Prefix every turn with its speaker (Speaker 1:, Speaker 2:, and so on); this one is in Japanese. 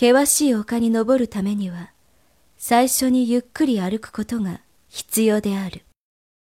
Speaker 1: 険しい丘に登るためには、最初にゆっくり歩くことが必要である。